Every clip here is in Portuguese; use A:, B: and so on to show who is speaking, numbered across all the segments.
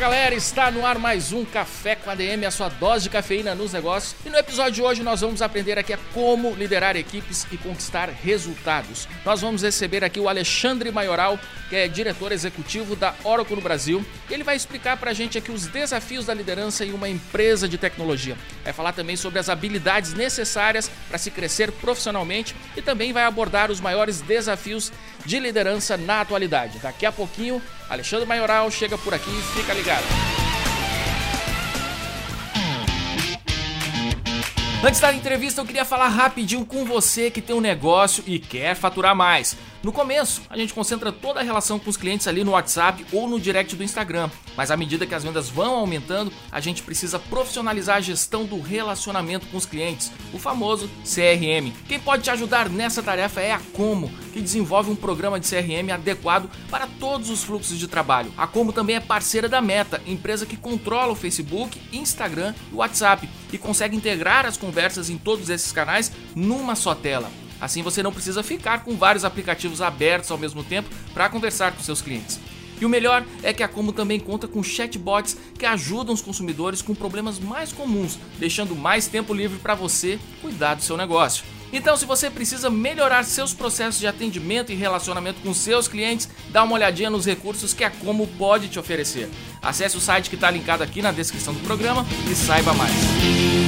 A: galera, está no ar mais um Café com ADM, a sua dose de cafeína nos negócios. E no episódio de hoje nós vamos aprender aqui a como liderar equipes e conquistar resultados. Nós vamos receber aqui o Alexandre Maioral, que é diretor executivo da Oracle no Brasil. Ele vai explicar pra gente aqui os desafios da liderança em uma empresa de tecnologia. Vai falar também sobre as habilidades necessárias para se crescer profissionalmente e também vai abordar os maiores desafios de liderança na atualidade. Daqui a pouquinho, Alexandre Maioral chega por aqui, fica ligado. Antes da entrevista, eu queria falar rapidinho com você que tem um negócio e quer faturar mais. No começo, a gente concentra toda a relação com os clientes ali no WhatsApp ou no direct do Instagram, mas à medida que as vendas vão aumentando, a gente precisa profissionalizar a gestão do relacionamento com os clientes, o famoso CRM. Quem pode te ajudar nessa tarefa é a Como, que desenvolve um programa de CRM adequado para todos os fluxos de trabalho. A Como também é parceira da Meta, empresa que controla o Facebook, Instagram e WhatsApp e consegue integrar as conversas em todos esses canais numa só tela. Assim você não precisa ficar com vários aplicativos abertos ao mesmo tempo para conversar com seus clientes. E o melhor é que a Como também conta com chatbots que ajudam os consumidores com problemas mais comuns, deixando mais tempo livre para você cuidar do seu negócio. Então, se você precisa melhorar seus processos de atendimento e relacionamento com seus clientes, dá uma olhadinha nos recursos que a Como pode te oferecer. Acesse o site que está linkado aqui na descrição do programa e saiba mais.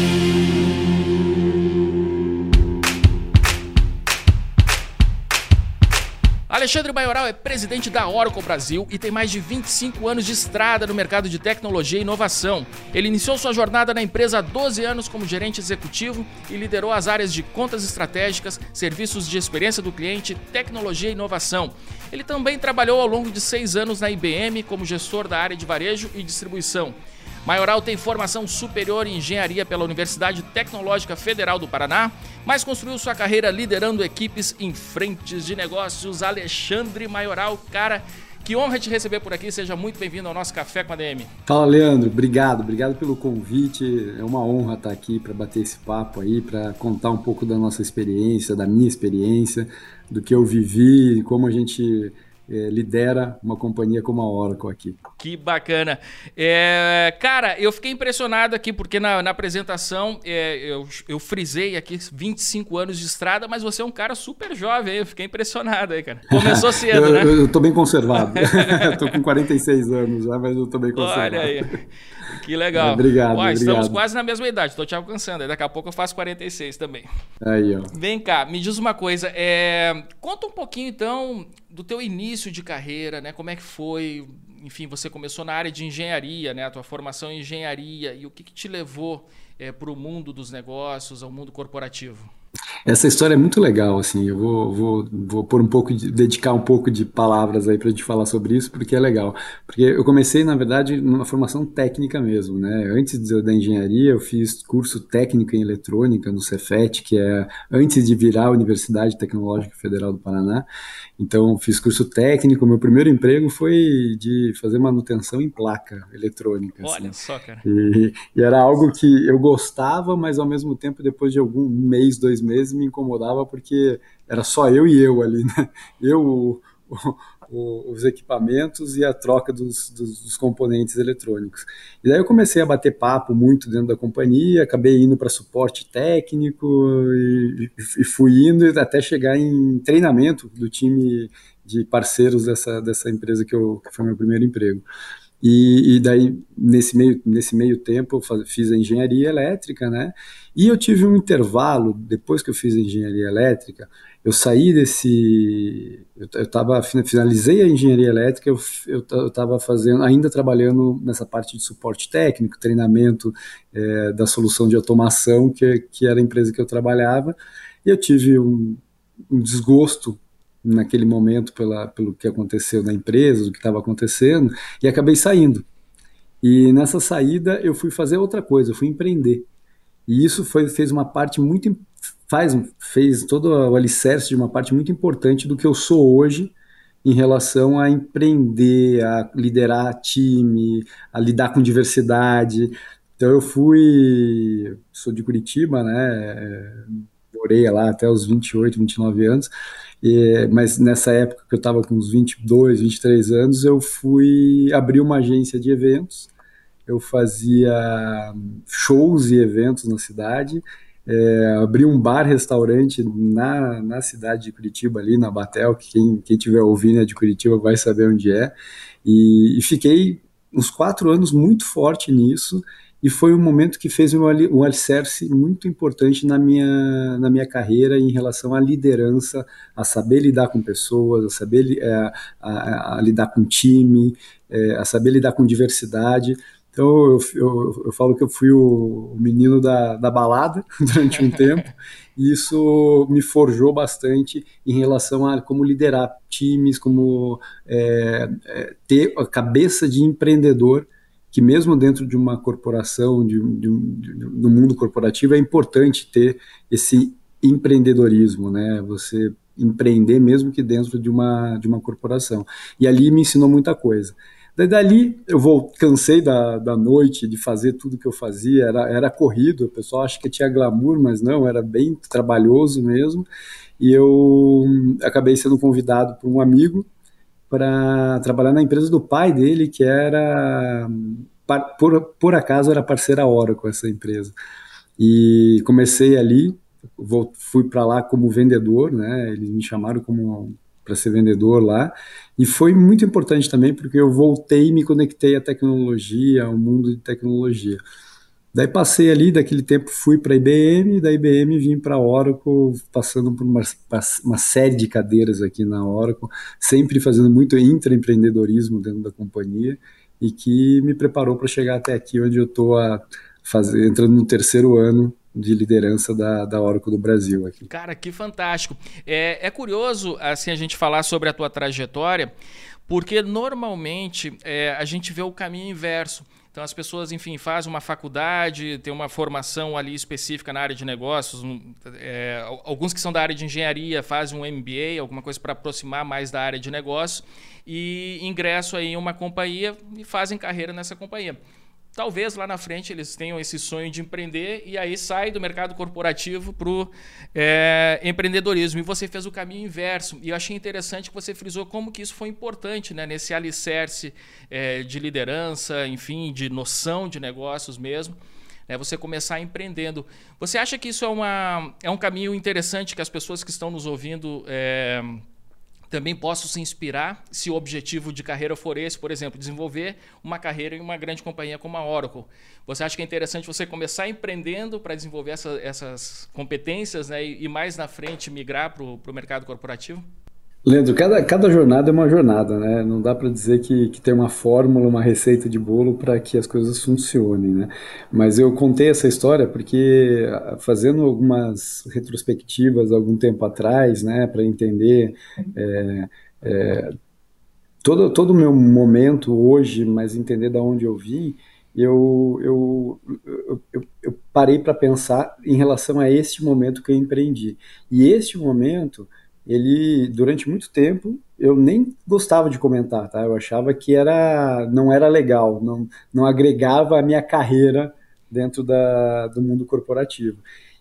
A: Alexandre Maioral é presidente da Oracle Brasil e tem mais de 25 anos de estrada no mercado de tecnologia e inovação. Ele iniciou sua jornada na empresa há 12 anos como gerente executivo e liderou as áreas de contas estratégicas, serviços de experiência do cliente, tecnologia e inovação. Ele também trabalhou ao longo de seis anos na IBM como gestor da área de varejo e distribuição. Maioral tem formação superior em engenharia pela Universidade Tecnológica Federal do Paraná, mas construiu sua carreira liderando equipes em frentes de negócios. Alexandre Maioral, cara, que honra te receber por aqui. Seja muito bem-vindo ao nosso Café com a DM.
B: Fala, Leandro. Obrigado. Obrigado pelo convite. É uma honra estar aqui para bater esse papo aí, para contar um pouco da nossa experiência, da minha experiência, do que eu vivi, como a gente é, lidera uma companhia como a Oracle aqui.
A: Que bacana. É, cara, eu fiquei impressionado aqui porque na, na apresentação é, eu, eu frisei aqui 25 anos de estrada, mas você é um cara super jovem, eu fiquei impressionado aí, cara. Começou cedo,
B: eu,
A: né?
B: Eu, eu tô bem conservado. tô com 46 anos já, mas eu tô bem conservado.
A: Olha aí. Que legal.
B: obrigado,
A: Estamos
B: obrigado.
A: quase na mesma idade, tô te alcançando. Daqui a pouco eu faço 46 também.
B: Aí, ó.
A: Vem cá, me diz uma coisa. É... Conta um pouquinho, então, do teu início de carreira, né? Como é que foi? Enfim, você começou na área de engenharia, né? A tua formação em engenharia. E o que, que te levou é, para o mundo dos negócios, ao mundo corporativo?
B: Essa história é muito legal, assim, eu vou, vou, vou pôr um pouco de, dedicar um pouco de palavras aí para gente falar sobre isso, porque é legal. Porque eu comecei, na verdade, numa formação técnica mesmo, né? Antes da engenharia, eu fiz curso técnico em eletrônica no Cefet, que é antes de virar a Universidade Tecnológica Federal do Paraná. Então, fiz curso técnico. Meu primeiro emprego foi de fazer manutenção em placa eletrônica.
A: Olha
B: assim.
A: só, cara.
B: E, e era algo que eu gostava, mas ao mesmo tempo, depois de algum mês, dois meses, me incomodava porque era só eu e eu ali, né? Eu, o, o, os equipamentos e a troca dos, dos, dos, componentes eletrônicos. E daí eu comecei a bater papo muito dentro da companhia, acabei indo para suporte técnico e, e, fui indo até chegar em treinamento do time de parceiros dessa, dessa empresa que, eu, que foi meu primeiro emprego. E, e, daí, nesse meio, nesse meio tempo, eu fiz a engenharia elétrica, né? E eu tive um intervalo, depois que eu fiz a engenharia elétrica, eu saí desse. Eu, eu tava, finalizei a engenharia elétrica, eu estava fazendo, ainda trabalhando nessa parte de suporte técnico, treinamento é, da solução de automação, que, que era a empresa que eu trabalhava, e eu tive um, um desgosto naquele momento pela, pelo que aconteceu na empresa, do que estava acontecendo, e acabei saindo. E nessa saída eu fui fazer outra coisa, eu fui empreender. E isso foi, fez uma parte muito faz fez todo o alicerce de uma parte muito importante do que eu sou hoje em relação a empreender, a liderar time, a lidar com diversidade. Então eu fui, sou de Curitiba, né? Morei lá até os 28, 29 anos. E, mas nessa época que eu estava com uns 22, 23 anos, eu fui abrir uma agência de eventos. Eu fazia shows e eventos na cidade. É, abri um bar-restaurante na, na cidade de Curitiba, ali na Batel, que quem, quem tiver ouvindo é de Curitiba vai saber onde é. E, e fiquei uns quatro anos muito forte nisso e foi um momento que fez um, alicerce muito importante na minha, na minha carreira em relação à liderança, a saber lidar com pessoas, a saber é, a, a, lidar com time, é, a saber lidar com diversidade. Então eu, eu, eu falo que eu fui o menino da, da balada durante um tempo, e isso me forjou bastante em relação a como liderar times, como é, é, ter a cabeça de empreendedor que mesmo dentro de uma corporação, de, de, de, no mundo corporativo, é importante ter esse empreendedorismo, né? Você empreender mesmo que dentro de uma, de uma corporação. E ali me ensinou muita coisa. Daí dali eu vou, cansei da, da noite de fazer tudo que eu fazia, era, era corrido, o pessoal acha que tinha glamour, mas não, era bem trabalhoso mesmo. E eu acabei sendo convidado por um amigo para trabalhar na empresa do pai dele, que era, por, por acaso, era parceira Oracle, essa empresa. E comecei ali, vou, fui para lá como vendedor, né? Eles me chamaram como para ser vendedor lá. E foi muito importante também porque eu voltei e me conectei à tecnologia, ao mundo de tecnologia. Daí passei ali, daquele tempo fui para a IBM, da IBM vim para a Oracle, passando por uma, uma, série de cadeiras aqui na Oracle, sempre fazendo muito intraempreendedorismo dentro da companhia e que me preparou para chegar até aqui, onde eu estou entrando no terceiro ano de liderança da, da Oracle do Brasil aqui.
A: Cara, que fantástico. É, é curioso assim a gente falar sobre a tua trajetória, porque normalmente é, a gente vê o caminho inverso. Então as pessoas, enfim, fazem uma faculdade, tem uma formação ali específica na área de negócios. É, alguns que são da área de engenharia fazem um MBA, alguma coisa para aproximar mais da área de negócios e ingressam aí em uma companhia e fazem carreira nessa companhia talvez lá na frente eles tenham esse sonho de empreender e aí sai do mercado corporativo para o é, empreendedorismo. E você fez o caminho inverso. E eu achei interessante que você frisou como que isso foi importante né, nesse alicerce é, de liderança, enfim, de noção de negócios mesmo. É você começar empreendendo. Você acha que isso é, uma, é um caminho interessante que as pessoas que estão nos ouvindo é, também posso se inspirar se o objetivo de carreira for esse, por exemplo, desenvolver uma carreira em uma grande companhia como a Oracle. Você acha que é interessante você começar empreendendo para desenvolver essa, essas competências né, e, e, mais na frente migrar para o mercado corporativo?
B: Leandro, cada, cada jornada é uma jornada, né? Não dá para dizer que, que tem uma fórmula, uma receita de bolo para que as coisas funcionem, né? Mas eu contei essa história porque fazendo algumas retrospectivas algum tempo atrás, né, para entender é, é, todo todo o meu momento hoje, mas entender da onde eu vim, eu, eu, eu, eu parei para pensar em relação a este momento que eu empreendi. E este momento ele durante muito tempo eu nem gostava de comentar, tá? Eu achava que era não era legal, não, não agregava a minha carreira dentro da, do mundo corporativo.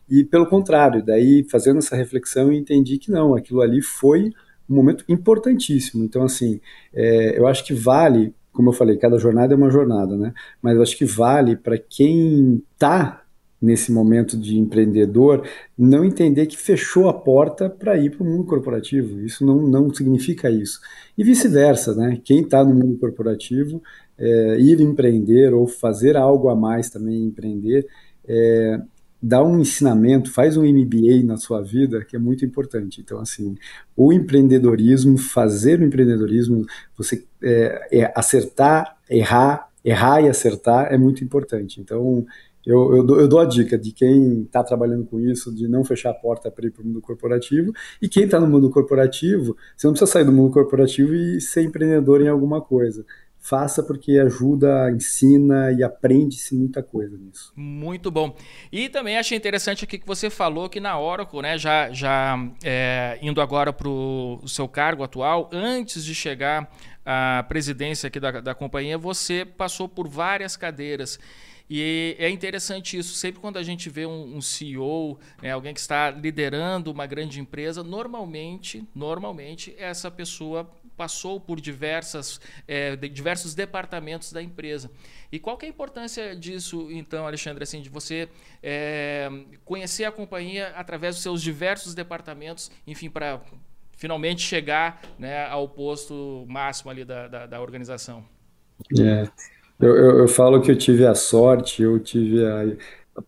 B: E pelo contrário, daí fazendo essa reflexão eu entendi que não, aquilo ali foi um momento importantíssimo. Então assim, é, eu acho que vale, como eu falei, cada jornada é uma jornada, né? Mas eu acho que vale para quem está nesse momento de empreendedor, não entender que fechou a porta para ir para o mundo corporativo. Isso não, não significa isso. E vice-versa, né? Quem está no mundo corporativo, é, ir empreender ou fazer algo a mais também empreender, é, dá um ensinamento, faz um MBA na sua vida que é muito importante. Então, assim, o empreendedorismo, fazer o empreendedorismo, você é, é acertar, errar, errar e acertar é muito importante. Então, eu, eu, dou, eu dou a dica de quem está trabalhando com isso, de não fechar a porta para ir para o mundo corporativo, e quem está no mundo corporativo, você não precisa sair do mundo corporativo e ser empreendedor em alguma coisa. faça porque ajuda, ensina e aprende-se muita coisa nisso.
A: Muito bom. E também achei interessante aqui que você falou que na Oracle, né, já, já é, indo agora para o seu cargo atual, antes de chegar à presidência aqui da, da companhia, você passou por várias cadeiras. E é interessante isso. Sempre quando a gente vê um, um CEO, né, alguém que está liderando uma grande empresa, normalmente, normalmente essa pessoa passou por diversas, é, de, diversos departamentos da empresa. E qual que é a importância disso, então, Alexandre, assim, de você é, conhecer a companhia através dos seus diversos departamentos, enfim, para finalmente chegar né, ao posto máximo ali da, da, da organização?
B: É. Eu, eu, eu, falo que eu tive a sorte, eu tive a,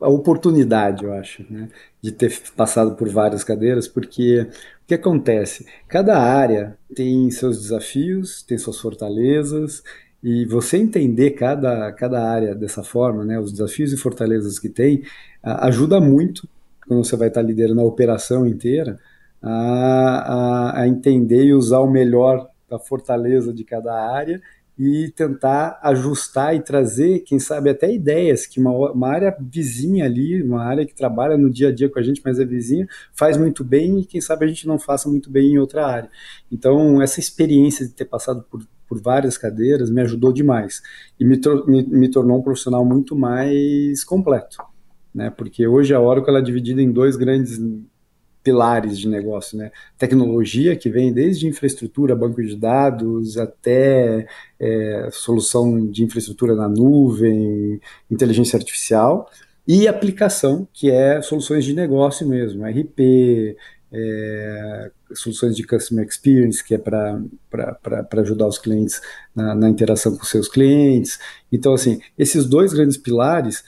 B: a oportunidade, eu acho, né, de ter passado por várias cadeiras, porque o que acontece? Cada área tem seus desafios, tem suas fortalezas, e você entender cada, cada área dessa forma, né, os desafios e fortalezas que tem, ajuda muito quando você vai estar liderando a operação inteira a, a, a entender e usar o melhor da fortaleza de cada área e tentar ajustar e trazer, quem sabe, até ideias que uma, uma, área vizinha ali, uma área que trabalha no dia a dia com a gente, mas é vizinha, faz muito bem e quem sabe a gente não faça muito bem em outra área. Então, essa experiência de ter passado por, por várias cadeiras me ajudou demais e me, me, me tornou um profissional muito mais completo. Né, porque hoje a Oracle é dividida em dois grandes pilares de negócio, né? Tecnologia que vem desde infraestrutura, banco de dados, até é, solução de infraestrutura na nuvem, inteligência artificial, e aplicação, que é soluções de negócio mesmo, RP, é, soluções de customer experience, que é para ajudar os clientes na, na interação com seus clientes. Então, assim, esses dois grandes pilares,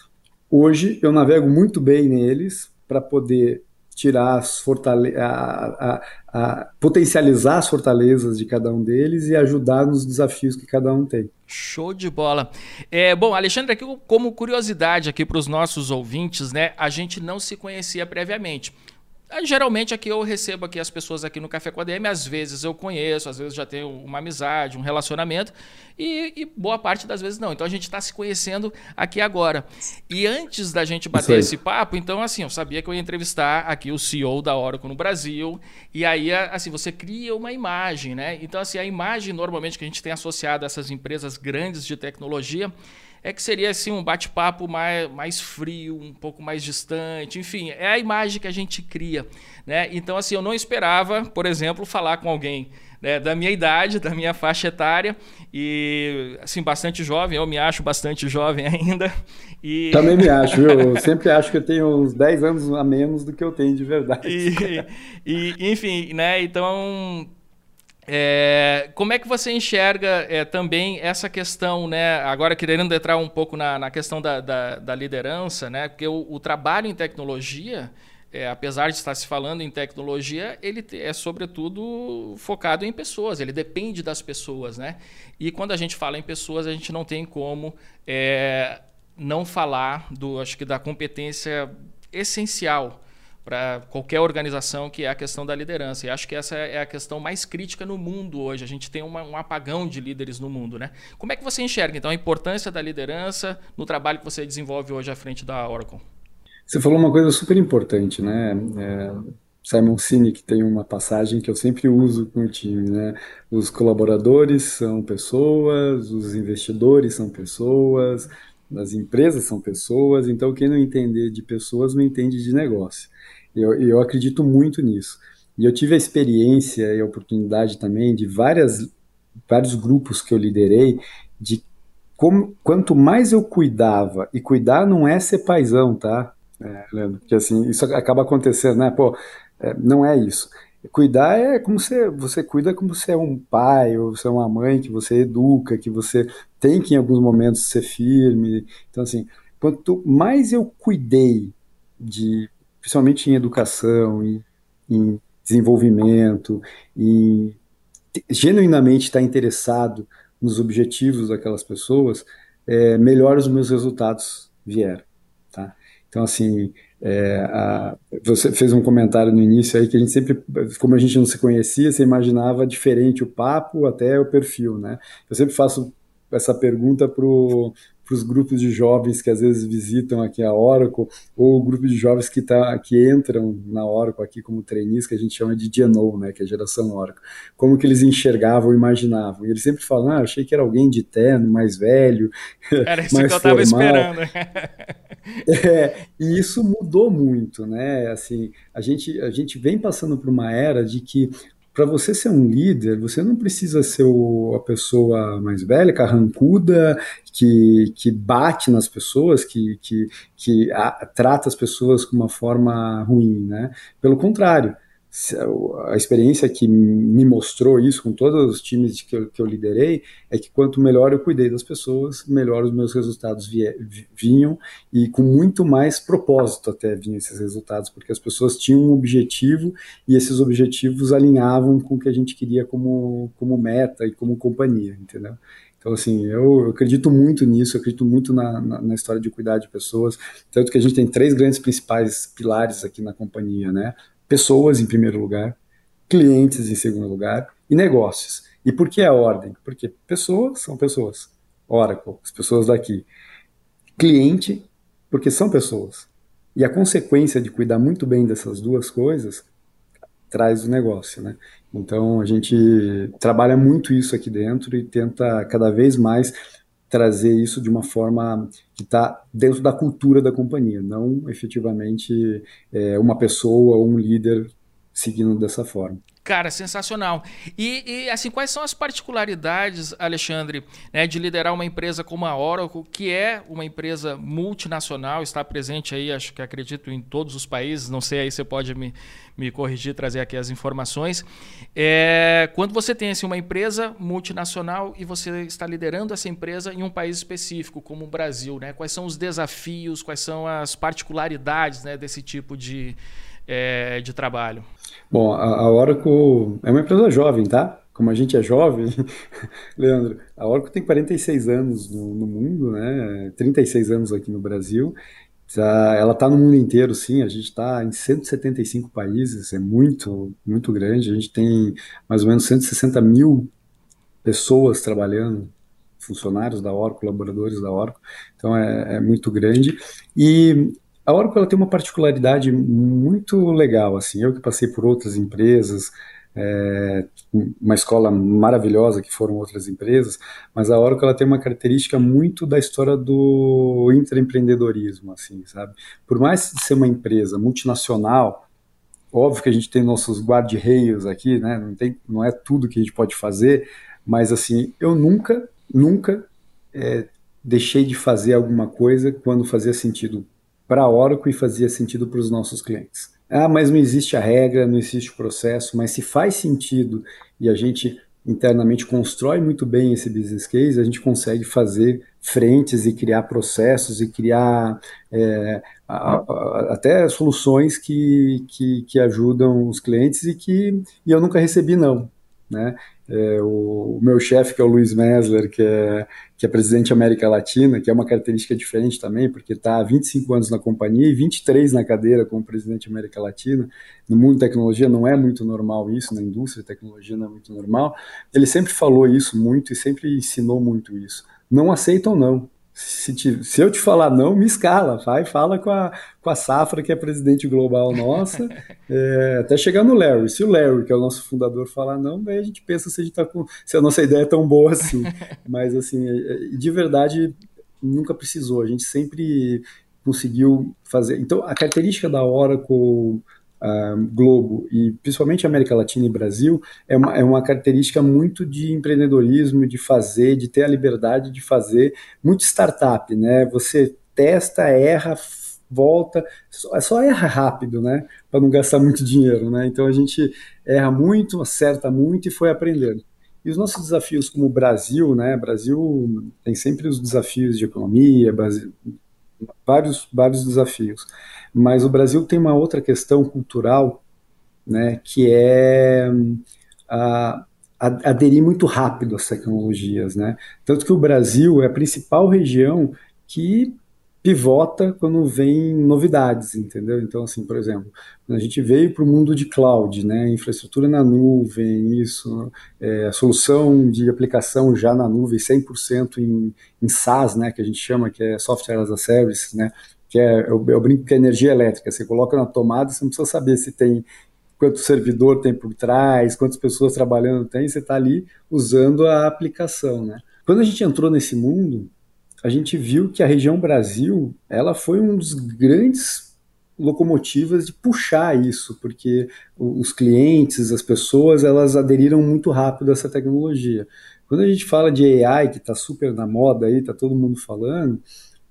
B: hoje eu navego muito bem neles para poder tirar as fortale a, a, a, potencializar as fortalezas de cada um deles e ajudar nos desafios que cada um tem.
A: Show de bola. É, bom, Alexandre, aqui como curiosidade aqui para os nossos ouvintes, né? A gente não se conhecia previamente. Ah, geralmente aqui eu recebo aqui as pessoas aqui no Café com a DM, às vezes eu conheço, às vezes já tenho uma amizade, um relacionamento, e, e boa parte das vezes não. Então a gente está se conhecendo aqui agora. E antes da gente bater esse papo, então assim, eu sabia que eu ia entrevistar aqui o CEO da Oracle no Brasil, e aí assim, você cria uma imagem, né? Então assim, a imagem normalmente que a gente tem associado a essas empresas grandes de tecnologia, é que seria assim um bate-papo mais, mais frio, um pouco mais distante, enfim, é a imagem que a gente cria, né? Então assim, eu não esperava, por exemplo, falar com alguém né, da minha idade, da minha faixa etária e assim bastante jovem, eu me acho bastante jovem ainda. E...
B: Também me acho, eu sempre acho que eu tenho uns 10 anos a menos do que eu tenho de verdade.
A: E, e enfim, né? Então é, como é que você enxerga é, também essa questão, né? Agora querendo entrar um pouco na, na questão da, da, da, liderança, né? Porque o, o trabalho em tecnologia, é, apesar de estar se falando em tecnologia, ele é sobretudo focado em pessoas. Ele depende das pessoas, né? E quando a gente fala em pessoas, a gente não tem como é, não falar do, acho que da competência essencial para qualquer organização, que é a questão da liderança. E acho que essa é a questão mais crítica no mundo hoje. A gente tem uma, um apagão de líderes no mundo. Né? Como é que você enxerga, então, a importância da liderança no trabalho que você desenvolve hoje à frente da Oracle?
B: Você falou uma coisa super importante, né? É, Simon Sinek tem uma passagem que eu sempre uso com o time, né? Os colaboradores são pessoas, os investidores são pessoas, as empresas são pessoas, então quem não entender de pessoas não entende de negócio. Eu, eu acredito muito nisso. E eu tive a experiência e a oportunidade também de várias, vários grupos que eu liderei, de como, quanto mais eu cuidava, e cuidar não é ser paizão, tá? É, Leandro, porque assim, isso acaba acontecendo, né? Pô, é, não é isso. Cuidar é como você, você cuida como você é um pai, ou você é uma mãe que você educa, que você tem que em alguns momentos ser firme. Então, assim, quanto mais eu cuidei de principalmente em educação, em, em desenvolvimento, e genuinamente estar interessado nos objetivos daquelas pessoas, é, melhor os meus resultados vieram. Tá? Então, assim, é, a, você fez um comentário no início aí que a gente sempre, como a gente não se conhecia, você imaginava diferente o papo até o perfil, né? Eu sempre faço essa pergunta para os grupos de jovens que às vezes visitam aqui a Oracle, ou o grupo de jovens que, tá, que entram na Oracle aqui como trainees, que a gente chama de GNO, né, que é a geração Oracle. Como que eles enxergavam, imaginavam. E eles sempre falam, ah, achei que era alguém de terno, mais velho,
A: Era isso mais que eu estava esperando.
B: é, e isso mudou muito, né? Assim, a gente, a gente vem passando por uma era de que para você ser um líder, você não precisa ser o, a pessoa mais velha, carrancuda, que, que bate nas pessoas, que, que, que a, trata as pessoas com uma forma ruim, né? Pelo contrário, a experiência que me mostrou isso com todos os times que eu, que eu liderei é que quanto melhor eu cuidei das pessoas, melhor os meus resultados vinham e com muito mais propósito até vinham esses resultados, porque as pessoas tinham um objetivo e esses objetivos alinhavam com o que a gente queria como, como meta e como companhia, entendeu? Então, assim, eu, eu acredito muito nisso, acredito muito na, na, na, história de cuidar de pessoas, tanto que a gente tem três grandes principais pilares aqui na companhia, né? Pessoas em primeiro lugar, clientes em segundo lugar e negócios. E por que a ordem? Porque pessoas são pessoas. Oracle, as pessoas daqui. Cliente, porque são pessoas. E a consequência de cuidar muito bem dessas duas coisas traz o negócio, né? Então a gente trabalha muito isso aqui dentro e tenta cada vez mais trazer isso de uma forma que está dentro da cultura da companhia, não efetivamente é, uma pessoa ou um líder seguindo dessa forma.
A: Cara, sensacional. E, e, assim, quais são as particularidades, Alexandre, né, de liderar uma empresa como a Oracle, que é uma empresa multinacional, está presente aí, acho que acredito, em todos os países, não sei, aí você pode me, me corrigir, trazer aqui as informações. É, quando você tem assim, uma empresa multinacional e você está liderando essa empresa em um país específico, como o Brasil, né, quais são os desafios, quais são as particularidades né, desse tipo de, é, de trabalho?
B: Bom, a, Oracle é uma empresa jovem, tá? Como a gente é jovem, Leandro, a Oracle tem 46 anos no, no mundo, né? 36 anos aqui no Brasil. Tá, ela está no mundo inteiro, sim. A gente está em 175 países, é muito, muito grande. A gente tem mais ou menos 160 mil pessoas trabalhando, funcionários da Oracle, colaboradores da Oracle. Então é, é muito grande. E a Oracle ela tem uma particularidade muito legal, assim, eu que passei por outras empresas, é, uma escola maravilhosa que foram outras empresas, mas a Oracle ela tem uma característica muito da história do intraempreendedorismo, assim, sabe? Por mais ser uma empresa multinacional, óbvio que a gente tem nossos guarda-reios aqui, né? Não, tem, não é tudo que a gente pode fazer, mas assim, eu nunca, nunca é, deixei de fazer alguma coisa quando fazia sentido para a Oracle e fazia sentido para os nossos clientes. Ah, mas não existe a regra, não existe o processo, mas se faz sentido e a gente internamente constrói muito bem esse business case, a gente consegue fazer frentes e criar processos e criar é, a, a, até soluções que, que, que, ajudam os clientes e que e eu nunca recebi não. Né? É, o, o, meu chefe, que é o Luiz Mesler, que é, que é presidente América Latina, que é uma característica diferente também, porque está há 25 anos na companhia e 23 na cadeira como presidente América Latina. No mundo de tecnologia não é muito normal isso, na indústria de tecnologia não é muito normal. Ele sempre falou isso muito e sempre ensinou muito isso. Não aceitam não, se, te, se, eu te falar não, me escala, vai, fala com a, com a Safra, que é presidente global nossa, é, até chegar no Larry. Se o Larry, que é o nosso fundador, falar não, daí a gente pensa se a, gente tá com, se a nossa ideia é tão boa assim. Mas, assim, é, é, de verdade, nunca precisou. A gente sempre conseguiu fazer. Então, a característica da Oracle Globo e principalmente América Latina e Brasil é uma, é uma característica muito de empreendedorismo, de fazer, de ter a liberdade de fazer, muito startup, né? Você testa, erra, volta, só, só erra rápido, né? Para não gastar muito dinheiro, né? Então a gente erra muito, acerta muito e foi aprendendo. E os nossos desafios como Brasil, né? Brasil tem sempre os desafios de economia, Brasil, vários, vários desafios. Mas o Brasil tem uma outra questão cultural, né, que é a, a, aderir muito rápido às tecnologias, né? Tanto que o Brasil é a principal região que pivota quando vem novidades, entendeu? Então, assim, por exemplo, a gente veio para o mundo de cloud, né, infraestrutura na nuvem, isso, é, solução de aplicação já na nuvem, 100% em, em SaaS, né, que a gente chama, que é Software as a Service, né, que é, eu, eu brinco que é energia elétrica, você coloca na tomada, você não precisa saber se tem quanto servidor tem por trás, quantas pessoas trabalhando tem, você está ali usando a aplicação, né. Quando a gente entrou nesse mundo, a gente viu que a região Brasil ela foi um dos grandes locomotivas de puxar isso, porque os clientes, as pessoas, elas aderiram muito rápido a essa tecnologia. Quando a gente fala de AI, que está super na moda aí, está todo mundo falando,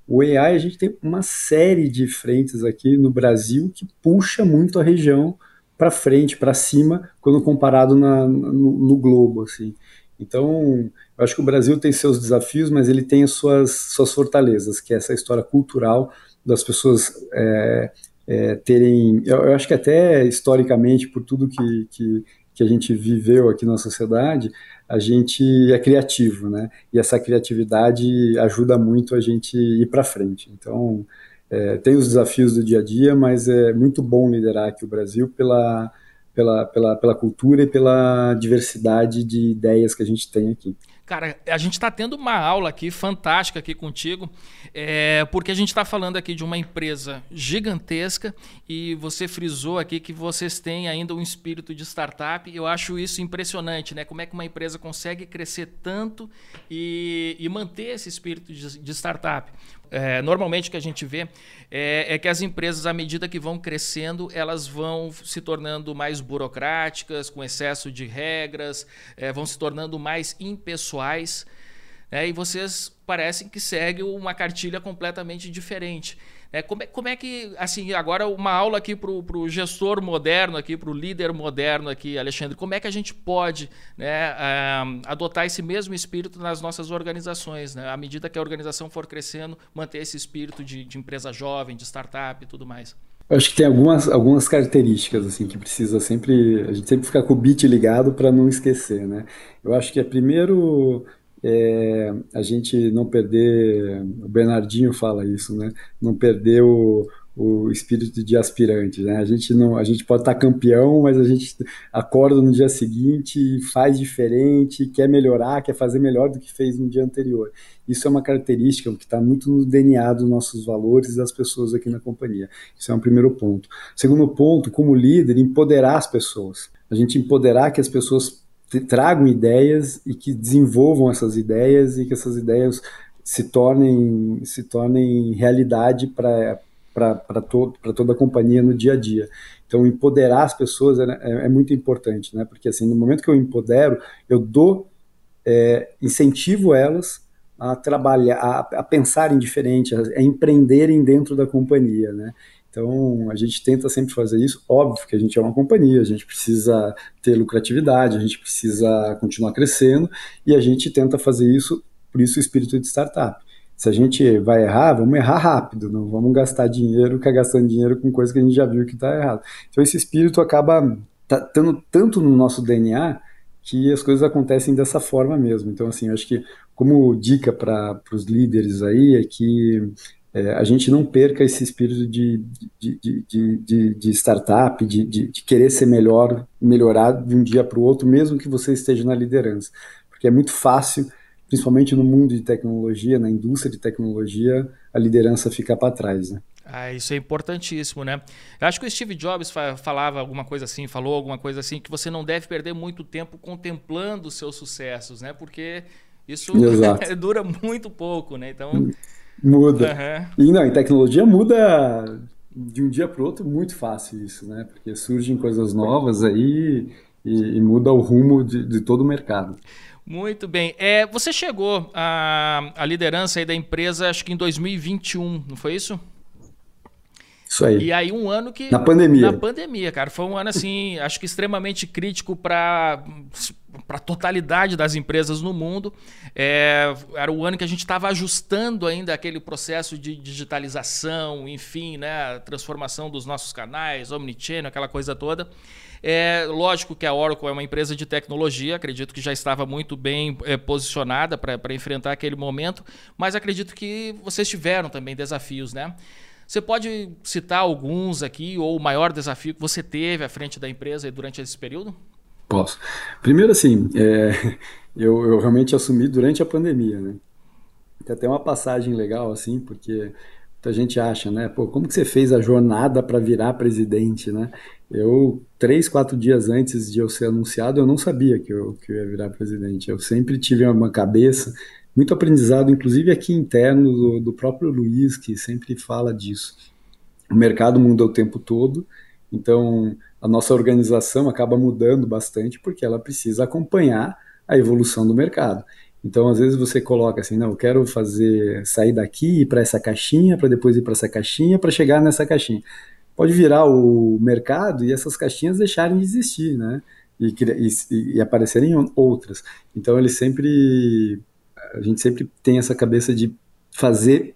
B: o AI a gente tem uma série de frentes aqui no Brasil que puxa muito a região para frente, para cima, quando comparado na, no, no globo, assim. Então, eu acho que o Brasil tem seus desafios, mas ele tem as suas, suas fortalezas, que é essa história cultural das pessoas é, é, terem. Eu, eu, acho que até historicamente, por tudo que, que, que, a gente viveu aqui na sociedade, a gente é criativo, né? E essa criatividade ajuda muito a gente ir para frente. Então, é, tem os desafios do dia a dia, mas é muito bom liderar aqui o Brasil pela pela, pela, pela cultura e pela diversidade de ideias que a gente tem aqui.
A: Cara, a gente está tendo uma aula aqui fantástica aqui contigo, é, porque a gente está falando aqui de uma empresa gigantesca e você frisou aqui que vocês têm ainda um espírito de startup. Eu acho isso impressionante, né? Como é que uma empresa consegue crescer tanto e, e manter esse espírito de, de startup? É, normalmente o que a gente vê é, é, que as empresas, à medida que vão crescendo, elas vão se tornando mais burocráticas, com excesso de regras, é, vão se tornando mais impessoais. Né? E vocês parecem que seguem uma cartilha completamente diferente. É, como, é, como é que, assim, agora uma aula aqui para o gestor moderno, aqui para o líder moderno aqui, Alexandre, como é que a gente pode né, uh, adotar esse mesmo espírito nas nossas organizações, né? À medida que a organização for crescendo, manter esse espírito de, de empresa jovem, de startup e tudo mais.
B: Eu acho que tem algumas, algumas características assim que precisa sempre a gente sempre ficar com o bit ligado para não esquecer, né? Eu acho que é primeiro é, a gente não perder, o Bernardinho fala isso, né? Não perder o, o espírito de aspirante, né? A gente não, a gente pode estar campeão, mas a gente acorda no dia seguinte, faz diferente, quer melhorar, quer fazer melhor do que fez no dia anterior. Isso é uma característica que está muito no DNA dos nossos valores das pessoas aqui na companhia. Isso é um primeiro ponto. Segundo ponto, como líder, empoderar as pessoas. A gente empoderar que as pessoas tragam ideias e que desenvolvam essas ideias e que essas ideias se tornem, se tornem realidade para para to, toda a companhia no dia a dia. Então, empoderar as pessoas é, é, é, muito importante, né? Porque assim, no momento que eu empodero, eu dou é, incentivo elas a trabalhar, a, a pensarem diferente, a, a empreenderem dentro da companhia, né? Então, a gente tenta sempre fazer isso. Óbvio que a gente é uma companhia, a gente precisa ter lucratividade, a gente precisa continuar crescendo e a gente tenta fazer isso, por isso o espírito de startup. Se a gente vai errar, vamos errar rápido, não vamos gastar dinheiro, ficar gastando dinheiro com coisa que a gente já viu que está errado. Então, esse espírito acaba estando tanto no nosso DNA que as coisas acontecem dessa forma mesmo. Então, assim, eu acho que como dica para os líderes aí é que é, a gente não perca esse espírito de, de, de, de, de startup, de, de, querer ser melhor, melhorar de um dia para o outro, mesmo que você esteja na liderança. Porque é muito fácil, principalmente no mundo de tecnologia, na indústria de tecnologia, a liderança ficar para trás. Né?
A: Ah, isso é importantíssimo, né? Eu acho que o Steve Jobs falava alguma coisa assim, falou alguma coisa assim, que você não deve perder muito tempo contemplando os seus sucessos, né? Porque isso dura muito pouco, né? Então.
B: Muda. Uhum. E não, em tecnologia muda de um dia para o outro muito fácil isso, né? Porque surgem coisas novas aí e, e muda o rumo de, de, todo o mercado.
A: Muito bem. É, você chegou à, à liderança aí da empresa, acho que em 2021, não foi isso?
B: Isso aí.
A: E aí um ano que...
B: Na pandemia.
A: Na pandemia, cara. Foi um ano, assim, acho que extremamente crítico para para a totalidade das empresas no mundo. É, era o ano que a gente estava ajustando ainda aquele processo de digitalização, enfim, né, transformação dos nossos canais, omnichannel, aquela coisa toda. É lógico que a Oracle é uma empresa de tecnologia, acredito que já estava muito bem é, posicionada para enfrentar aquele momento, mas acredito que vocês tiveram também desafios, né? Você pode citar alguns aqui, ou o maior desafio que você teve à frente da empresa durante esse período?
B: Posso. Primeiro, assim, é, eu, eu, realmente assumi durante a pandemia, né? Tem até uma passagem legal, assim, porque muita gente acha, né? Pô, como que você fez a jornada para virar presidente, né? Eu, três, quatro dias antes de eu ser anunciado, eu não sabia que eu, que eu ia virar presidente. Eu sempre tive uma cabeça, muito aprendizado, inclusive aqui interno do, do próprio Luiz, que sempre fala disso. O mercado muda o tempo todo, então a nossa organização acaba mudando bastante porque ela precisa acompanhar a evolução do mercado. Então, às vezes você coloca assim, não, eu quero fazer sair daqui ir para essa caixinha, para depois ir para essa caixinha, para chegar nessa caixinha. Pode virar o mercado e essas caixinhas deixarem de existir, né? E, e, e aparecerem outras. Então, ele sempre, a gente sempre tem essa cabeça de fazer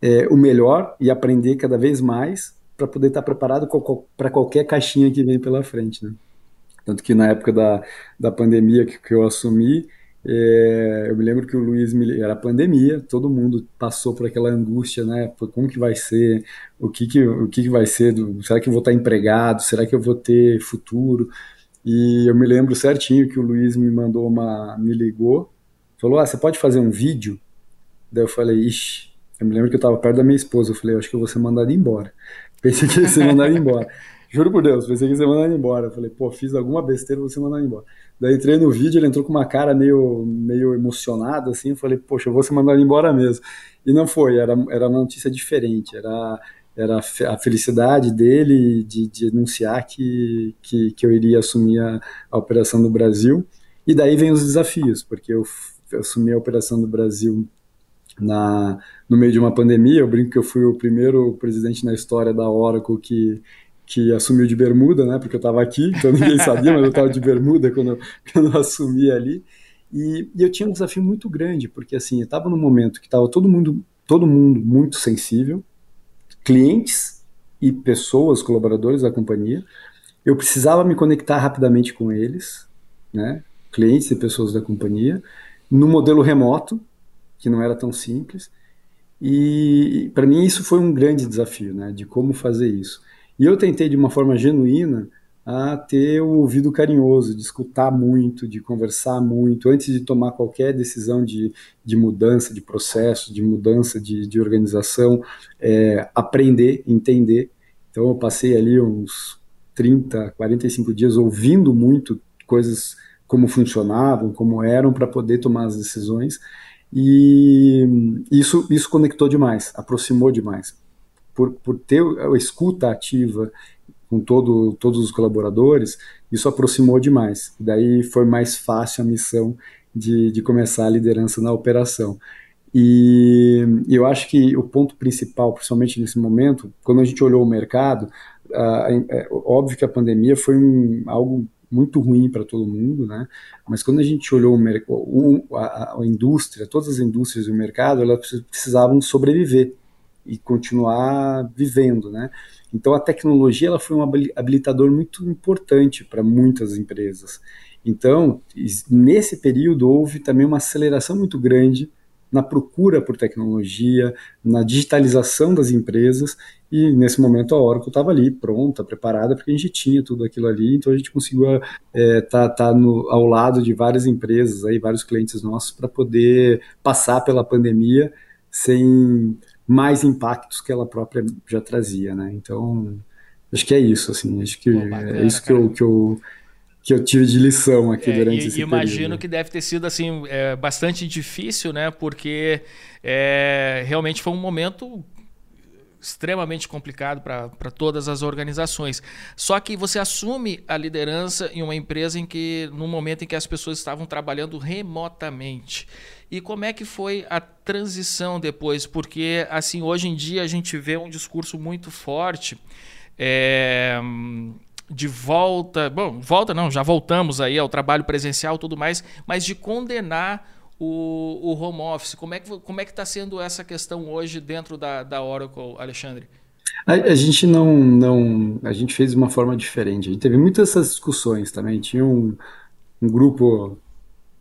B: é, o melhor e aprender cada vez mais para poder estar tá preparado para qualquer caixinha que vem pela frente, né? Tanto que na época da, da pandemia que, que eu assumi, é, eu me lembro que o Luiz me, era pandemia, todo mundo passou por aquela angústia, né? Como que vai ser? O que que, o que, que vai ser? Do, será que eu vou estar empregado? Será que eu vou ter futuro? E eu me lembro certinho que o Luiz me mandou uma, me ligou, falou: "Ah, você pode fazer um vídeo?" Daí eu falei: "Ixi, eu me lembro que eu estava perto da minha esposa, eu falei: "Eu acho que eu vou ser mandado embora." Pensei que ia ser mandado embora. Juro por Deus, pensei que ia ser mandado embora. Falei, pô, fiz alguma besteira, vou ser mandado embora. Daí entrei no vídeo, ele entrou com uma cara meio, meio emocionada, assim. Eu falei, poxa, eu vou ser mandado embora mesmo. E não foi, era, era uma notícia diferente. Era, era a felicidade dele de, de anunciar que, que, que eu iria assumir a, a operação do Brasil. E daí vem os desafios, porque eu, eu assumi a operação do Brasil na, no meio de uma pandemia. Eu brinco que eu fui o primeiro presidente na história da Oracle que, que assumiu de bermuda, né? Porque eu estava aqui, então ninguém sabia, mas eu estava de bermuda quando, eu, quando eu assumi ali. E, e, eu tinha um desafio muito grande, porque assim, eu estava num momento que estava todo mundo, todo mundo muito sensível, clientes e pessoas, colaboradores da companhia. Eu precisava me conectar rapidamente com eles, né? Clientes e pessoas da companhia, no modelo remoto, que não era tão simples. E para mim isso foi um grande desafio, né, de como fazer isso. E eu tentei de uma forma genuína a ter o ouvido carinhoso, de escutar muito, de conversar muito, antes de tomar qualquer decisão de, de mudança de processo, de mudança de, de organização, é, aprender, entender. Então eu passei ali uns 30, 45 dias ouvindo muito coisas como funcionavam, como eram, para poder tomar as decisões. E isso, isso conectou demais, aproximou demais. Por, por ter a escuta ativa com todo, todos os colaboradores, isso aproximou demais. Daí foi mais fácil a missão de, de começar a liderança na operação. E eu acho que o ponto principal, principalmente nesse momento, quando a gente olhou o mercado, é óbvio que a pandemia foi um, algo muito ruim para todo mundo, né? Mas quando a gente olhou o, a, a, indústria, todas as indústrias do mercado, elas precisavam sobreviver e continuar vivendo, né? Então a tecnologia ela foi um habilitador muito importante para muitas empresas. Então nesse período houve também uma aceleração muito grande na procura por tecnologia, na digitalização das empresas, e nesse momento a Oracle estava ali, pronta, preparada, porque a gente tinha tudo aquilo ali, então a gente conseguiu estar é, tá, tá ao lado de várias empresas, aí, vários clientes nossos, para poder passar pela pandemia sem mais impactos que ela própria já trazia, né? Então, acho que é isso, assim, acho que Pô, bacana, é isso que eu, que eu que eu tive de lição aqui é, durante e, esse
A: imagino
B: período.
A: que deve ter sido assim é, bastante difícil, né? Porque é, realmente foi um momento extremamente complicado para todas as organizações. Só que você assume a liderança em uma empresa em que, no momento em que as pessoas estavam trabalhando remotamente. E como é que foi a transição depois? Porque assim hoje em dia a gente vê um discurso muito forte. É, de volta, bom, volta não, já voltamos aí ao trabalho presencial tudo mais, mas de condenar o, o home office. Como é que como é que está sendo essa questão hoje dentro da, da Oracle, Alexandre?
B: A, a, gente não, não, a gente fez de uma forma diferente. A gente teve muitas essas discussões também. Tinha um, um grupo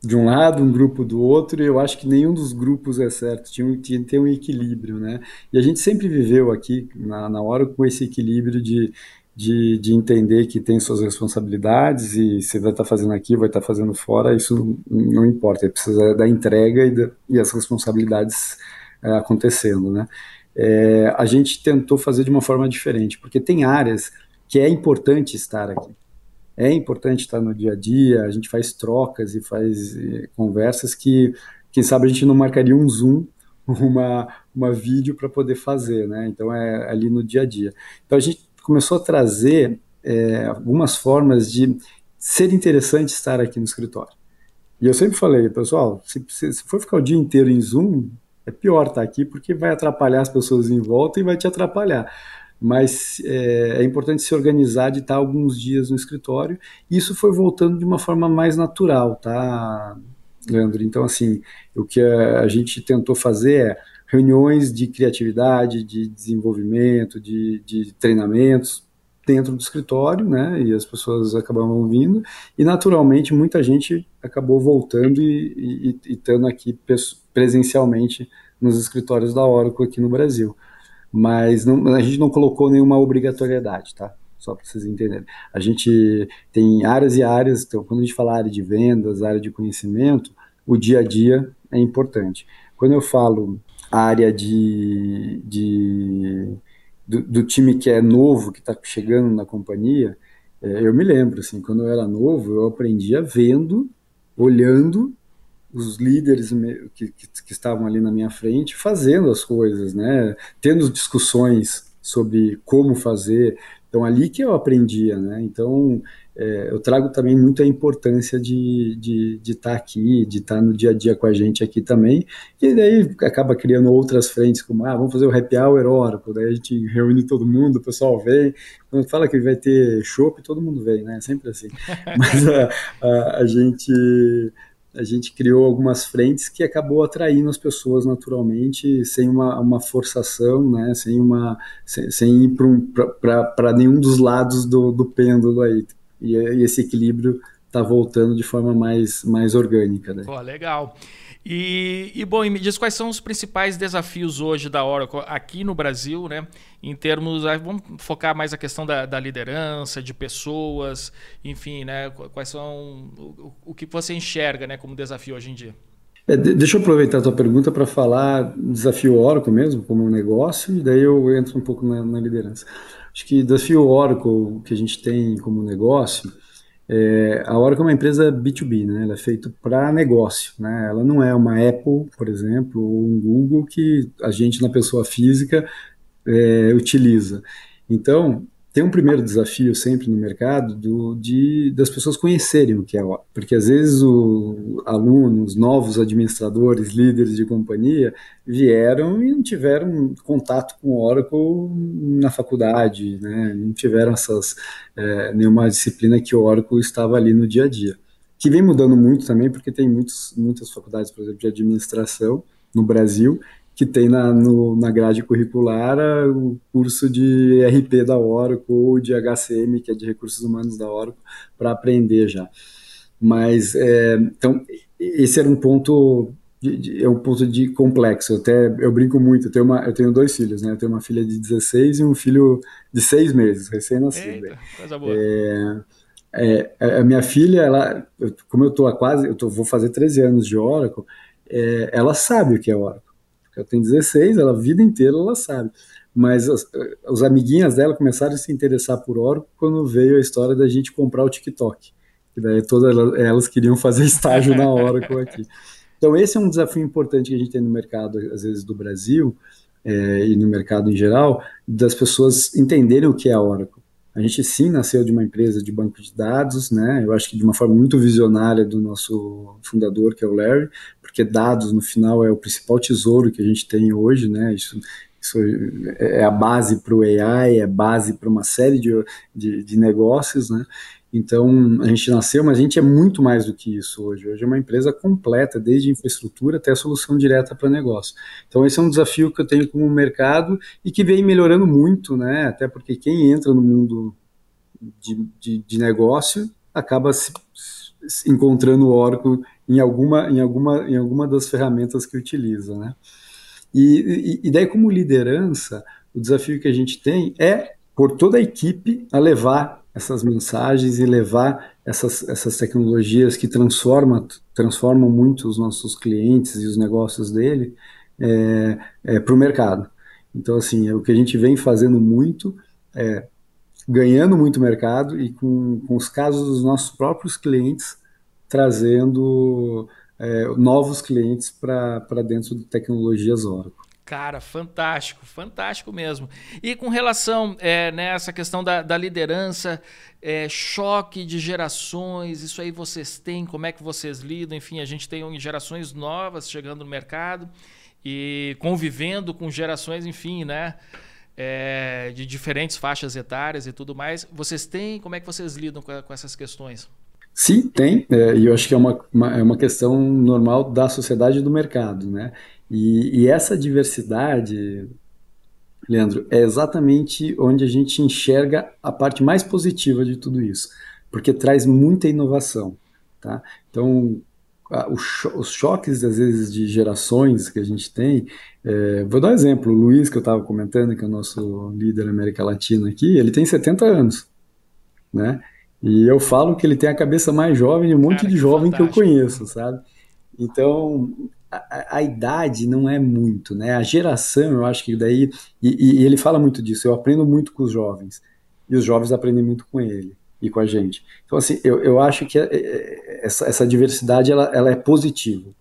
B: de um lado, um grupo do outro, e eu acho que nenhum dos grupos é certo, tinha, tinha ter um equilíbrio, né? E a gente sempre viveu aqui na, na hora com esse equilíbrio de, de, de entender que tem suas responsabilidades e se vai estar tá fazendo aqui, vai estar tá fazendo fora, isso não importa, precisa da entrega e, da, e as responsabilidades é, acontecendo, né? É, a gente tentou fazer de uma forma diferente, porque tem áreas que é importante estar aqui é importante estar no dia a dia, a gente faz trocas e faz conversas que, quem sabe, a gente não marcaria um Zoom, uma, uma vídeo para poder fazer, né? Então é ali no dia a dia. Então a gente começou a trazer é, algumas formas de ser interessante estar aqui no escritório. E eu sempre falei, pessoal, se, se, se for ficar o dia inteiro em Zoom, é pior estar aqui porque vai atrapalhar as pessoas em volta e vai te atrapalhar mas é, é, importante se organizar de estar alguns dias no escritório. Isso foi voltando de uma forma mais natural, tá, Leandro? Então, assim, o que a gente tentou fazer é reuniões de criatividade, de desenvolvimento, de, de treinamentos dentro do escritório, né? E as pessoas acabavam vindo e naturalmente muita gente acabou voltando e estando aqui presencialmente nos escritórios da Oracle aqui no Brasil mas não, a gente não colocou nenhuma obrigatoriedade, tá? Só para vocês entenderem. A gente tem áreas e áreas, então quando a gente fala área de vendas, área de conhecimento, o dia a dia é importante. Quando eu falo área de, de do, do time que é novo, que está chegando na companhia, é, eu me lembro, assim, quando eu era novo, eu aprendia vendo, olhando os líderes que, que, que, estavam ali na minha frente fazendo as coisas, né? Tendo discussões sobre como fazer. Então, ali que eu aprendia, né? Então, é, eu trago também muita importância de estar de, de tá aqui, de estar tá no dia a dia com a gente aqui também, e daí acaba criando outras frentes, como, ah, vamos fazer o happy hour Oracle, daí a gente reúne todo mundo, o pessoal vem, quando fala que vai ter chopp, todo mundo vem, né? Sempre assim. Mas a, a, a gente a gente criou algumas frentes que acabou atraindo as pessoas naturalmente, sem uma, uma forçação, né, sem, uma, sem, sem ir para nenhum dos lados do, do pêndulo aí. E, e esse equilíbrio está voltando de forma mais, mais orgânica. Né?
A: Legal. E, e, bom, e me diz quais são os principais desafios hoje da Oracle aqui no Brasil, né? Em termos, vamos focar mais a questão da, da liderança, de pessoas, enfim, né? Quais são o, o, que você enxerga, né, como desafio hoje em dia?
B: É, deixa eu aproveitar a tua pergunta para falar desafio Oracle mesmo, como um negócio, e daí eu entro um pouco na, na liderança. Acho que desafio Oracle que a gente tem como negócio é, a Oracle é uma empresa B2B, né? Ela é feita para negócio, né? Ela não é uma Apple, por exemplo, ou um Google que a gente na pessoa física é, utiliza. Então, tem um primeiro desafio sempre no mercado do, de, das pessoas conhecerem o que é Oracle, porque às vezes os alunos, novos administradores, líderes de companhia vieram e não tiveram contato com Oracle na faculdade, né? não tiveram essas, é, nenhuma disciplina que o Oracle estava ali no dia a dia. Que vem mudando muito também, porque tem muitos, muitas faculdades, por exemplo, de administração no Brasil que tem na, no, na grade curricular o curso de RP da Oracle ou de HCM, que é de recursos humanos da Oracle, para aprender já. Mas, é, então, esse era um ponto é um ponto de complexo. Eu até eu brinco muito. Eu tenho, uma, eu tenho dois filhos, né? Eu tenho uma filha de 16 e um filho de 6 meses, recém-nascido. Coisa boa. É, é, a minha filha, ela, como eu tô quase, eu tô, vou fazer 13 anos de Oracle, é, ela sabe o que é Oracle. Ela tem 16, ela a vida inteira ela sabe. Mas as, os amiguinhas dela começaram a se interessar por Oracle quando veio a história da gente comprar o TikTok. E daí todas elas queriam fazer estágio na Oracle aqui. Então esse é um desafio importante que a gente tem no mercado, às vezes, do Brasil, é, e no mercado em geral, das pessoas entenderem o que é a Oracle. A gente sim nasceu de uma empresa de banco de dados, né? Eu acho que de uma forma muito visionária do nosso fundador, que é o Larry, porque dados no final é o principal tesouro que a gente tem hoje, né? Isso isso é a base para o AI, é base para uma série de, de, de negócios, né? Então, a gente nasceu, mas a gente é muito mais do que isso hoje. Hoje é uma empresa completa, desde infraestrutura até a solução direta para negócio. Então, esse é um desafio que eu tenho com o mercado e que vem melhorando muito, né? Até porque quem entra no mundo de, de, de negócio acaba se, se encontrando o Oracle em alguma, em, alguma, em alguma das ferramentas que utiliza, né? E, e, e daí, como liderança, o desafio que a gente tem é por toda a equipe a levar essas mensagens e levar essas, essas tecnologias que transformam, transformam muito os nossos clientes e os negócios dele é, é, para o mercado. Então, assim, é o que a gente vem fazendo muito é ganhando muito mercado e com, com os casos dos nossos próprios clientes trazendo é, novos clientes para dentro de tecnologias Oracle.
A: Cara, fantástico, fantástico mesmo. E com relação é, nessa né, questão da, da liderança, é, choque de gerações, isso aí vocês têm, como é que vocês lidam? Enfim, a gente tem gerações novas chegando no mercado e convivendo com gerações, enfim, né? É, de diferentes faixas etárias e tudo mais. Vocês têm, como é que vocês lidam com, com essas questões?
B: Sim, tem, é, e eu acho que é uma, uma, é uma questão normal da sociedade e do mercado, né? E, e, essa diversidade, Leandro, é exatamente onde a gente enxerga a parte mais positiva de tudo isso, porque traz muita inovação, tá? Então, os choques, às vezes, de gerações que a gente tem, é, vou dar um exemplo, o Luiz, que eu estava comentando, que é o nosso líder América Latina aqui, ele tem 70 anos, né? E eu falo que ele tem a cabeça mais jovem de um monte Cara, de jovem fantástico. que eu conheço, sabe? Então, a, a, idade não é muito, né? A geração, eu acho que daí. E, e, ele fala muito disso, eu aprendo muito com os jovens. E os jovens aprendem muito com ele e com a gente. Então, assim, eu, eu acho que é, é, essa, essa diversidade ela, ela é positiva.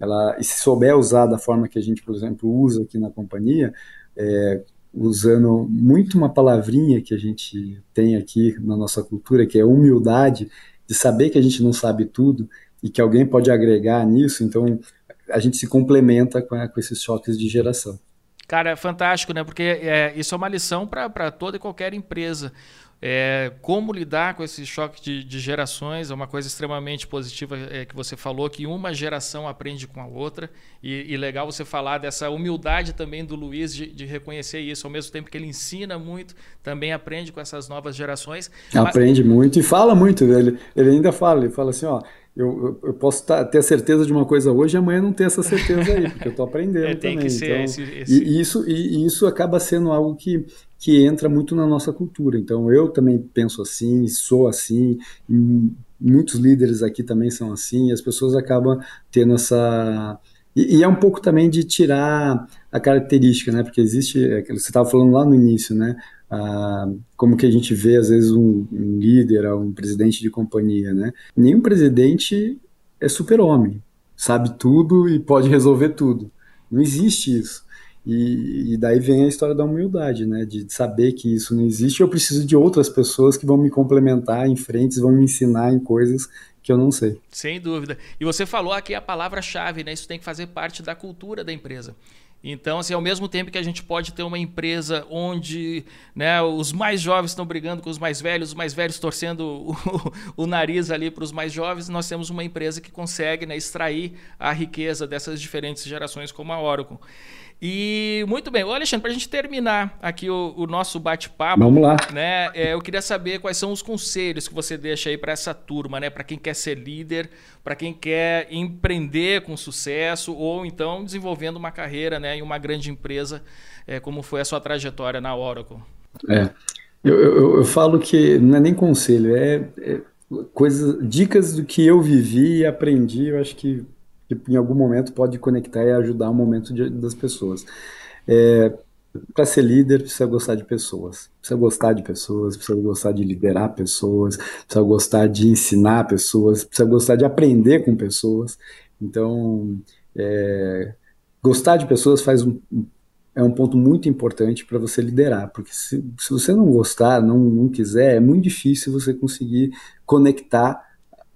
B: Ela, e se souber usar da forma que a gente, por exemplo, usa aqui na companhia, é, usando muito uma palavrinha que a gente tem aqui na nossa cultura, que é humildade, de saber que a gente não sabe tudo e que alguém pode agregar nisso, então a gente se complementa com, com esses choques de geração.
A: Cara, é fantástico, né? Porque é, isso é uma lição para toda e qualquer empresa. É, como lidar com esse choque de, de, gerações é uma coisa extremamente positiva é, que você falou, que uma geração aprende com a outra. E, e legal você falar dessa humildade também do Luiz de, de, reconhecer isso, ao mesmo tempo que ele ensina muito, também aprende com essas novas gerações.
B: Aprende Mas... muito e fala muito. Ele, ele ainda fala, ele fala assim, ó, eu, eu posso ter certeza de uma coisa hoje e amanhã não ter essa certeza aí, porque eu estou aprendendo é, tem também. Que ser então, esse, esse... E, isso, e, isso acaba sendo algo que, que entra muito na nossa cultura. Então eu também penso assim, sou assim, muitos líderes aqui também são assim, e as pessoas acabam tendo essa. E, e é um pouco também de tirar a característica, né? Porque existe, você estava falando lá no início, né? ah, como que a gente vê às vezes um, um líder, um presidente de companhia, né? Nenhum presidente é super-homem, sabe tudo e pode resolver tudo. Não existe isso. E, e, daí vem a história da humildade, né? De saber que isso não existe. Eu preciso de outras pessoas que vão me complementar em frentes, vão me ensinar em coisas que eu não sei.
A: Sem dúvida. E você falou aqui a palavra-chave, né? Isso tem que fazer parte da cultura da empresa. Então, assim, ao mesmo tempo que a gente pode ter uma empresa onde né, os mais jovens estão brigando com os mais velhos, os mais velhos torcendo o, o nariz ali para os mais jovens, nós temos uma empresa que consegue né, extrair a riqueza dessas diferentes gerações como a Oracle. E muito bem, Ô, Alexandre, para a gente terminar aqui o, o nosso bate-papo,
B: vamos lá.
A: Né, é, eu queria saber quais são os conselhos que você deixa aí para essa turma, né, para quem quer ser líder, para quem quer empreender com sucesso ou então desenvolvendo uma carreira né, em uma grande empresa, é, como foi a sua trajetória na Oracle.
B: É, eu, eu, eu falo que não é nem conselho, é, é coisas, dicas do que eu vivi e aprendi, eu acho que que em algum momento pode conectar e ajudar o momento de, das pessoas. É, para ser líder, precisa gostar de pessoas. Precisa gostar de pessoas, precisa gostar de liderar pessoas, precisa gostar de ensinar pessoas, precisa gostar de aprender com pessoas. Então, é, gostar de pessoas faz um, é um ponto muito importante para você liderar, porque se, se você não gostar, não, não quiser, é muito difícil você conseguir conectar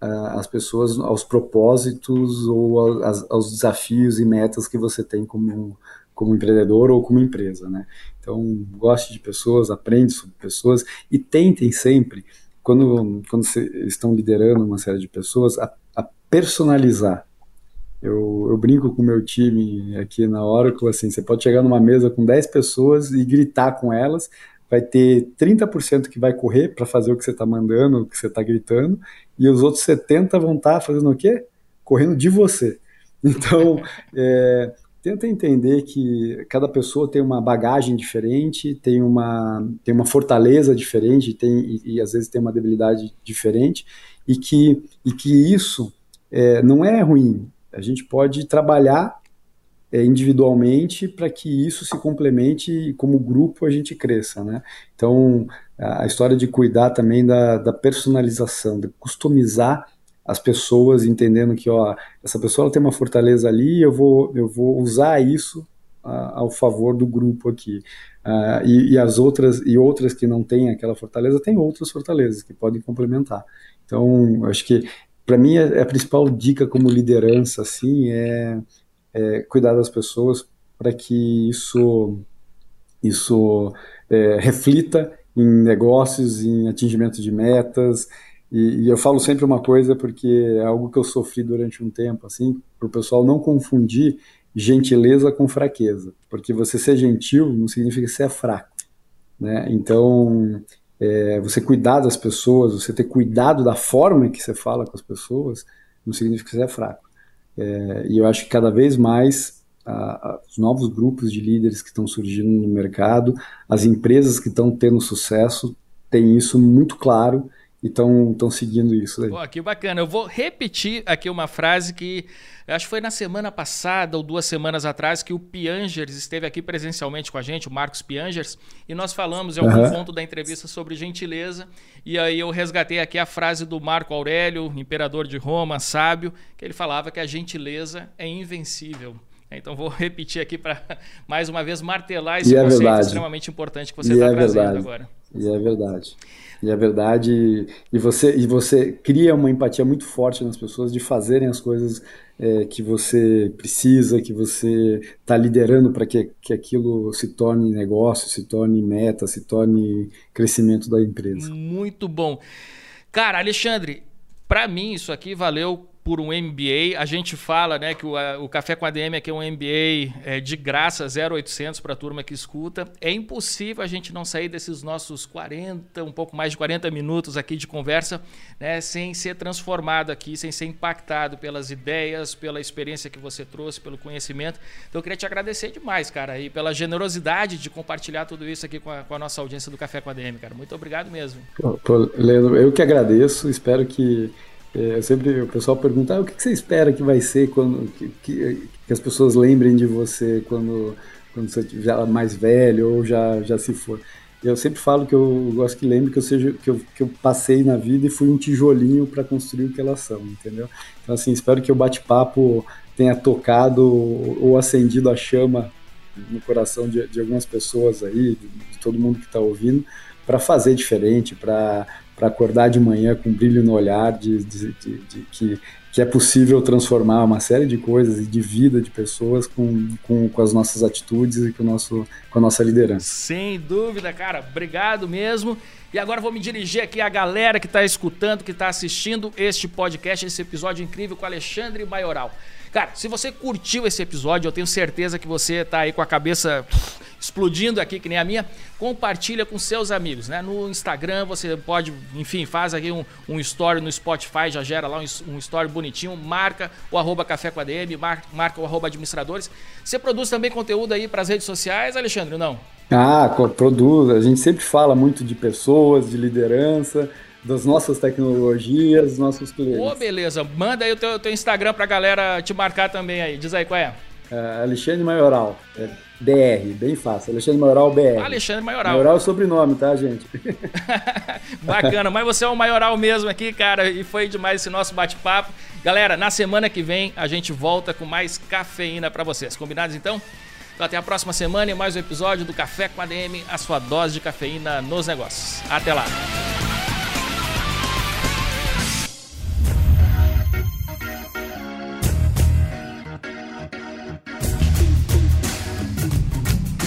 B: as pessoas aos propósitos ou aos, aos, desafios e metas que você tem como, como empreendedor ou como empresa, né? Então, goste de pessoas, aprende sobre pessoas e tentem sempre, quando, quando estão liderando uma série de pessoas, a, a personalizar. Eu, eu, brinco com o meu time aqui na Oracle, assim, você pode chegar numa mesa com 10 pessoas e gritar com elas, vai ter 30% que vai correr para fazer o que você está mandando, o que você está gritando, e os outros 70% vão estar tá fazendo o quê? Correndo de você. Então, é, tenta entender que cada pessoa tem uma bagagem diferente, tem uma, tem uma fortaleza diferente, tem, e, e às vezes tem uma debilidade diferente, e que, e que isso é, não é ruim. A gente pode trabalhar é, individualmente para que isso se complemente e como grupo a gente cresça, né? Então, a história de cuidar também da, da personalização, de customizar as pessoas entendendo que ó, essa pessoa tem uma fortaleza ali, eu vou, eu vou usar isso ao favor do grupo aqui. Uh, e, e, as outras e outras que não têm aquela fortaleza têm outras fortalezas que podem complementar. Então, acho que para mim a, a, principal dica como liderança assim é, é cuidar das pessoas para que isso isso é, reflita em negócios, em atingimento de metas, e, e, eu falo sempre uma coisa porque é algo que eu sofri durante um tempo, assim, para o pessoal não confundir gentileza com fraqueza, porque você ser gentil não significa você é fraco, né? Então, é, você cuidar das pessoas, você ter cuidado da forma que você fala com as pessoas, não significa que você é fraco. É, e eu acho que cada vez mais a, a, os novos grupos de líderes que estão surgindo no mercado, as empresas que estão tendo sucesso, têm isso muito claro e estão seguindo isso. Daí.
A: Pô, que bacana. Eu vou repetir aqui uma frase que acho que foi na semana passada ou duas semanas atrás que o Piangers esteve aqui presencialmente com a gente, o Marcos Piangers, e nós falamos em algum uhum. ponto da entrevista sobre gentileza. E aí eu resgatei aqui a frase do Marco Aurélio, imperador de Roma, sábio, que ele falava que a gentileza é invencível. Então vou repetir aqui para mais uma vez martelar esse e é conceito é extremamente importante que você está é trazendo verdade. agora.
B: E é verdade. E é verdade. E você, e você cria uma empatia muito forte nas pessoas de fazerem as coisas é, que você precisa, que você está liderando para que, que aquilo se torne negócio, se torne meta, se torne crescimento da empresa.
A: Muito bom. Cara, Alexandre, para mim isso aqui valeu por um MBA. A gente fala né, que o, o Café com ADM aqui é um MBA é, de graça, 0800 para a turma que escuta. É impossível a gente não sair desses nossos 40, um pouco mais de 40 minutos aqui de conversa, né, sem ser transformado aqui, sem ser impactado pelas ideias, pela experiência que você trouxe, pelo conhecimento. Então eu queria te agradecer demais, cara, e pela generosidade de compartilhar tudo isso aqui com a, com a nossa audiência do Café com ADM, cara. Muito obrigado mesmo.
B: Pô, pô, Leandro, eu que agradeço, espero que é, sempre o pessoal pergunta ah, o que, você espera que vai ser quando que, que, que, as pessoas lembrem de você quando, quando você já mais velho ou já, já se for. Eu sempre falo que eu gosto que lembre que eu seja que eu, que eu passei na vida e fui um tijolinho para construir o que elas são, entendeu? Então assim, espero que o bate-papo tenha tocado ou acendido a chama no coração de, de algumas pessoas aí, de, de todo mundo que está ouvindo, para fazer diferente, para para acordar de manhã com brilho no olhar de, de, de, de, que, que é possível transformar uma série de coisas e de vida de pessoas com, com, com as nossas atitudes e com, o nosso, com a nossa liderança.
A: Sem dúvida, cara. Obrigado mesmo. E agora vou me dirigir aqui à galera que está escutando, que está assistindo este podcast, esse episódio incrível com Alexandre Maioral. Cara, se você curtiu esse episódio, eu tenho certeza que você está aí com a cabeça explodindo aqui, que nem a minha. Compartilha com seus amigos, né? No Instagram você pode, enfim, faz aqui um, um story no Spotify, já gera lá um, um story bonitinho, marca o arroba café com ADM, marca, marca o arroba administradores. Você produz também conteúdo aí para as redes sociais, Alexandre, não?
B: Ah, produz. A gente sempre fala muito de pessoas, de liderança das nossas tecnologias, dos nossos clientes.
A: Ô, beleza. Manda aí o teu, teu Instagram pra galera te marcar também aí. Diz aí qual é.
B: É Alexandre Maioral. É BR, bem fácil. Alexandre Maioral BR.
A: Alexandre Maioral.
B: Maioral é o sobrenome, tá, gente?
A: Bacana, mas você é o Maioral mesmo aqui, cara, e foi demais esse nosso bate-papo. Galera, na semana que vem a gente volta com mais cafeína para vocês. Combinados então? Então até a próxima semana e mais um episódio do Café com a DM, a sua dose de cafeína nos negócios. Até lá.